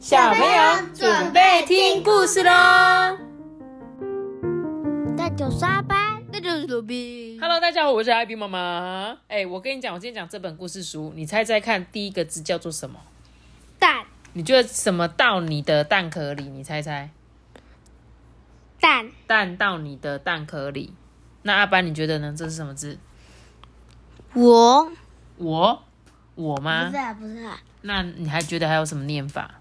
小朋友准备听故事喽！那就是阿班，那就是罗宾。Hello，大家好，我是艾比妈妈。哎，我跟你讲，我今天讲这本故事书，你猜猜看，第一个字叫做什么？蛋你觉得什么到你的蛋壳里？你猜猜，蛋蛋到你的蛋壳里。那阿班，你觉得呢？这是什么字？我我，我吗不是？啊，不是啊。那你还觉得还有什么念法？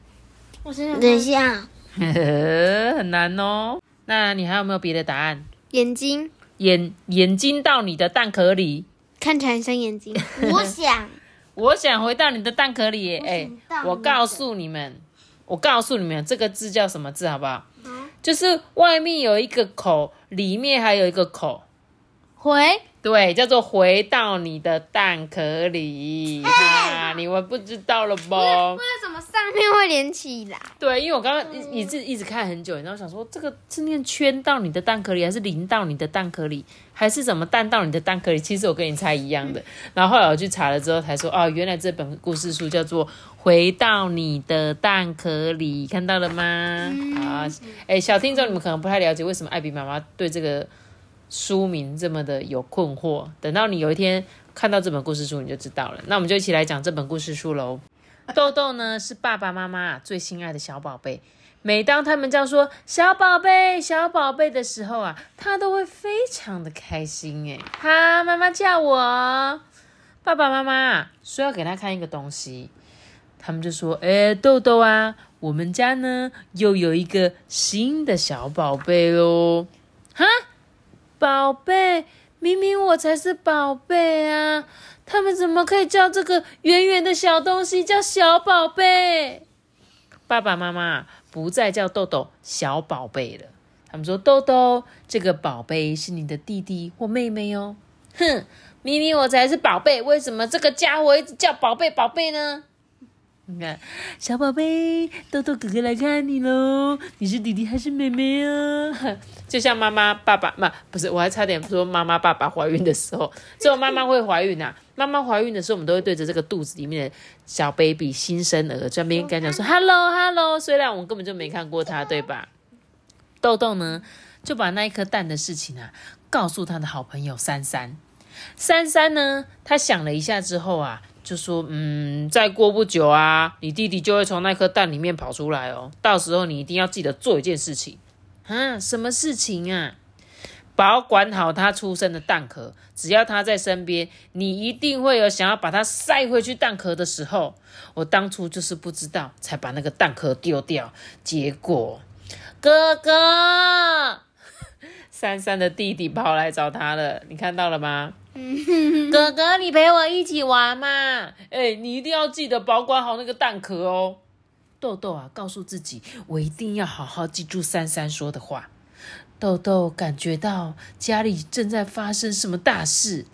我想想，等一下，很难哦。那你还有没有别的答案？眼睛眼眼睛到你的蛋壳里，看起来很像眼睛。我想，我想回到你的蛋壳里耶。哎、想到你的我告诉你们，我告诉你们，这个字叫什么字，好不好？就是外面有一个口，里面还有一个口，回对，叫做回到你的蛋壳里。哈，你们不知道了吧？为什么上面会连起来？对，因为我刚刚一一直一直看很久，然后想说这个是念圈到你的蛋壳里，还是淋到你的蛋壳里，还是怎么蛋到你的蛋壳里？其实我跟你猜一样的。然后后来我去查了之后才说，哦，原来这本故事书叫做《回到你的蛋壳里》，看到了吗？好，哎，小听众你们可能不太了解为什么艾比妈妈对这个书名这么的有困惑。等到你有一天看到这本故事书，你就知道了。那我们就一起来讲这本故事书喽。豆豆呢是爸爸妈妈最心爱的小宝贝。每当他们叫说“小宝贝，小宝贝”的时候啊，他都会非常的开心。哎，哈，妈妈叫我。爸爸妈妈说要给他看一个东西，他们就说：“哎，豆豆啊，我们家呢又有一个新的小宝贝喽。”哈，宝贝，明明我才是宝贝啊！他们怎么可以叫这个圆圆的小东西叫小宝贝？爸爸妈妈不再叫豆豆小宝贝了，他们说：“豆豆，这个宝贝是你的弟弟或妹妹哦。”哼，明明我才是宝贝，为什么这个家伙一直叫宝贝宝贝呢？你看，小宝贝，豆豆哥哥来看你喽！你是弟弟还是妹妹啊？就像妈妈、爸爸嘛，不是，我还差点说妈妈、爸爸怀孕的时候，只有妈妈会怀孕啊。妈妈怀孕的时候，我们都会对着这个肚子里面的小 baby 新生儿，专门跟他讲说 “hello hello”，虽然我们根本就没看过他，对吧？豆豆呢，就把那一颗蛋的事情啊，告诉他的好朋友珊珊。珊珊呢，他想了一下之后啊，就说：“嗯，再过不久啊，你弟弟就会从那颗蛋里面跑出来哦。到时候你一定要记得做一件事情啊，什么事情啊？保管好他出生的蛋壳，只要他在身边，你一定会有想要把它塞回去蛋壳的时候。我当初就是不知道，才把那个蛋壳丢掉，结果哥哥。”珊珊的弟弟跑来找他了，你看到了吗？哥哥，你陪我一起玩嘛！哎、你一定要记得保管好那个蛋壳哦。豆豆啊，告诉自己，我一定要好好记住珊珊说的话。豆豆感觉到家里正在发生什么大事。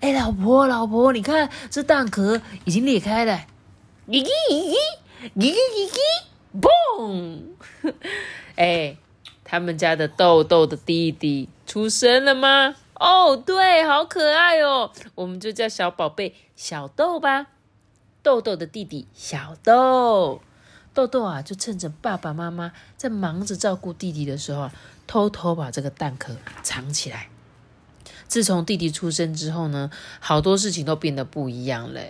哎，老婆，老婆，你看这蛋壳已经裂开了，咦咦咦咦咦咦咦，嘣！哎，他们家的豆豆的弟弟出生了吗？哦，对，好可爱哦，我们就叫小宝贝小豆吧。豆豆的弟弟小豆，豆豆啊，就趁着爸爸妈妈在忙着照顾弟弟的时候啊，偷偷把这个蛋壳藏起来。自从弟弟出生之后呢，好多事情都变得不一样了。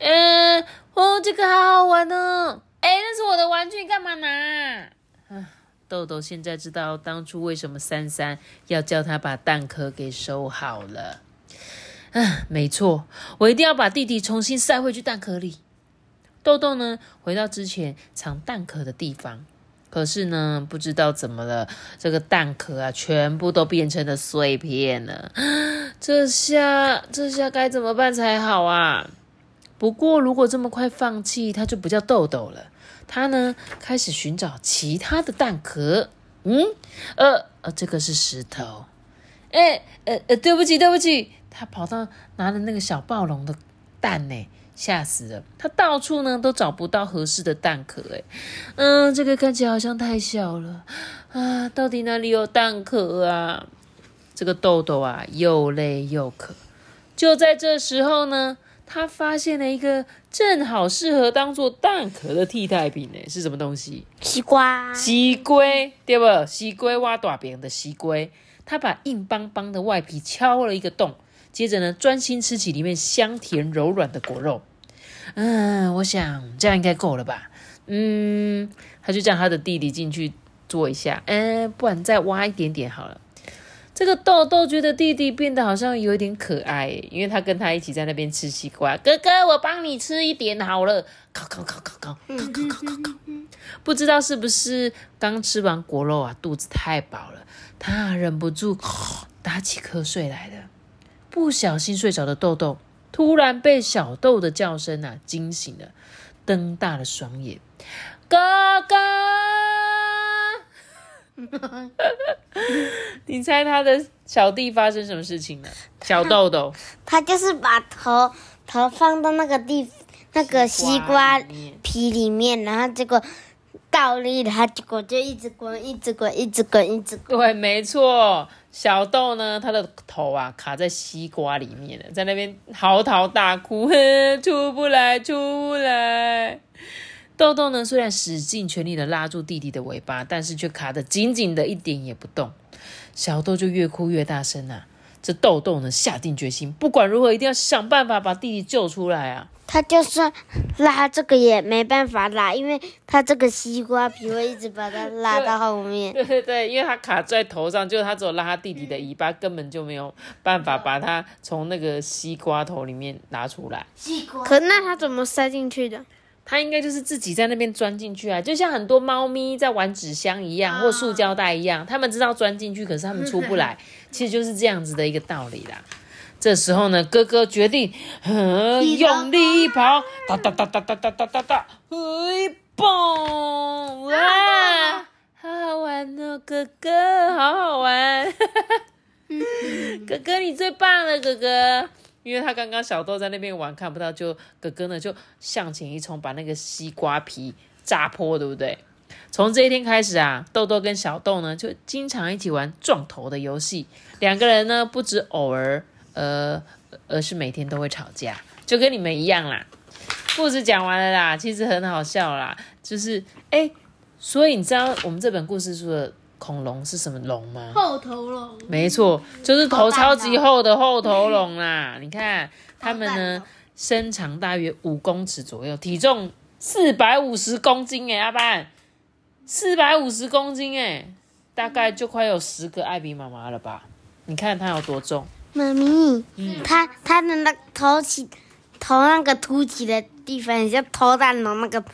嗯，哦，这个好好玩哦！哎，那是我的玩具，干嘛拿？豆豆现在知道当初为什么珊珊要叫他把蛋壳给收好了。嗯，没错，我一定要把弟弟重新塞回去蛋壳里。豆豆呢，回到之前藏蛋壳的地方，可是呢，不知道怎么了，这个蛋壳啊，全部都变成了碎片了。这下，这下该怎么办才好啊？不过，如果这么快放弃，他就不叫豆豆了。他呢，开始寻找其他的蛋壳。嗯，呃呃，这个是石头。哎，呃呃，对不起，对不起。他跑到拿了那个小暴龙的蛋呢，吓死了。他到处呢都找不到合适的蛋壳。哎，嗯，这个看起来好像太小了啊！到底哪里有蛋壳啊？这个豆豆啊，又累又渴。就在这时候呢，他发现了一个正好适合当做蛋壳的替代品呢，是什么东西？西瓜，西龟，对不？西龟挖大饼的西龟，他把硬邦邦的外皮敲了一个洞，接着呢，专心吃起里面香甜柔软的果肉。嗯，我想这样应该够了吧？嗯，他就叫他的弟弟进去做一下，嗯，不然再挖一点点好了。这个豆豆觉得弟弟变得好像有一点可爱，因为他跟他一起在那边吃西瓜。哥哥，我帮你吃一点好了。烤烤烤烤烤烤烤烤烤烤。不知道是不是刚吃完果肉啊，肚子太饱了，他忍不住 打起瞌睡来了。不小心睡着的豆豆，突然被小豆的叫声啊惊醒了，瞪大了双眼。哥哥，你猜他的小弟发生什么事情了？小豆豆，他就是把头头放到那个地那个西瓜皮里面，然后结果倒立了，他结果就一直滚，一直滚，一直滚，一直滚。对，没错，小豆呢，他的头啊卡在西瓜里面了，在那边嚎啕大哭，哼，出不来，出不来。豆豆呢，虽然使尽全力的拉住弟弟的尾巴，但是却卡得紧紧的，一点也不动。小豆就越哭越大声啊！这豆豆呢，下定决心，不管如何，一定要想办法把弟弟救出来啊！他就算拉这个也没办法拉，因为他这个西瓜皮会一直把它拉到后面。对 对对，因为他卡在头上，就是他只有拉他弟弟的尾巴，根本就没有办法把他从那个西瓜头里面拿出来。西瓜。可那他怎么塞进去的？他应该就是自己在那边钻进去啊，就像很多猫咪在玩纸箱一样，或塑胶袋一样，它们知道钻进去，可是它们出不来，其实就是这样子的一个道理啦。这时候呢，哥哥决定，嗯，用力一跑，哒哒哒哒哒哒哒哒哒，嘿，蹦！哇，好好玩哦，哥哥，好好玩，哥哥你最棒了，哥哥。因为他刚刚小豆在那边玩看不到，就哥哥呢就向前一冲，把那个西瓜皮炸破，对不对？从这一天开始啊，豆豆跟小豆呢就经常一起玩撞头的游戏。两个人呢不止偶尔，呃，而是每天都会吵架，就跟你们一样啦。故事讲完了啦，其实很好笑啦，就是哎，所以你知道我们这本故事书的。恐龙是什么龙吗？后头龙。没错，就是头超级厚的后头龙啦。你看它们呢，身长大约五公尺左右，体重四百五十公斤哎，阿班，四百五十公斤哎，大概就快有十个艾比妈妈了吧？你看它有多重？妈咪，它它的那头起头那个凸起的地方，很像头蛋龙那个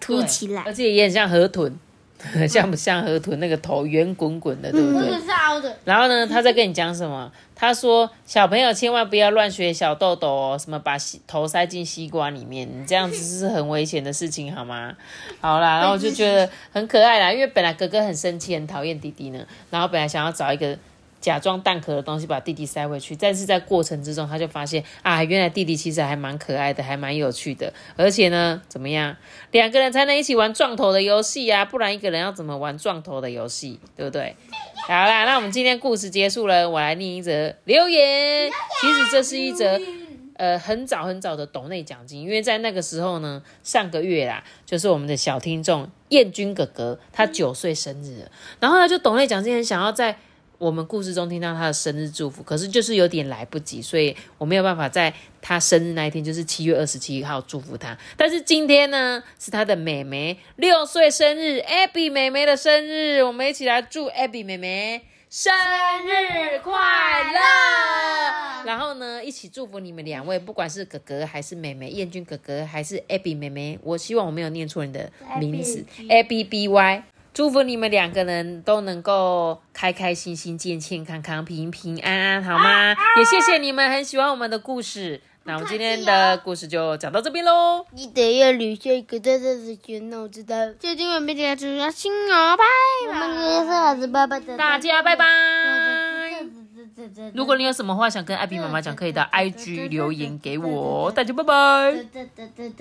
凸起来，而且也很像河豚。像不像河豚那个头圆滚滚的，对不对？是凹的。然后呢，他在跟你讲什么？他说：“小朋友千万不要乱学小豆豆哦，什么把西头塞进西瓜里面，你这样子是很危险的事情，好吗？” 好啦，然后我就觉得很可爱啦，因为本来哥哥很生气，很讨厌弟弟呢，然后本来想要找一个。假装蛋壳的东西把弟弟塞回去，但是在过程之中，他就发现啊，原来弟弟其实还蛮可爱的，还蛮有趣的，而且呢，怎么样，两个人才能一起玩撞头的游戏呀？不然一个人要怎么玩撞头的游戏，对不对？好啦，那我们今天故事结束了，我来念一则留言。其实这是一则呃很早很早的斗内奖金，因为在那个时候呢，上个月啦，就是我们的小听众燕君哥哥他九岁生日，然后呢就斗内奖金很想要在。我们故事中听到他的生日祝福，可是就是有点来不及，所以我没有办法在他生日那一天，就是七月二十七号祝福他。但是今天呢，是他的妹妹六岁生日，Abby 妹妹的生日，我们一起来祝 Abby 妹妹生日快乐。然后呢，一起祝福你们两位，不管是哥哥还是妹妹，燕君哥哥还是 Abby 妹妹，我希望我没有念错你的名字，Abby。祝福你们两个人都能够开开心心、健健康康、平平安安，好吗？也谢谢你们很喜欢我们的故事。那我们今天的故事就讲到这边喽。记得要留下一个大大的圈，那我知道。就今晚没点主要新哦，拜拜。大家拜拜。如果你有什么话想跟艾比妈妈讲，可以到 IG 留言给我。大家拜拜。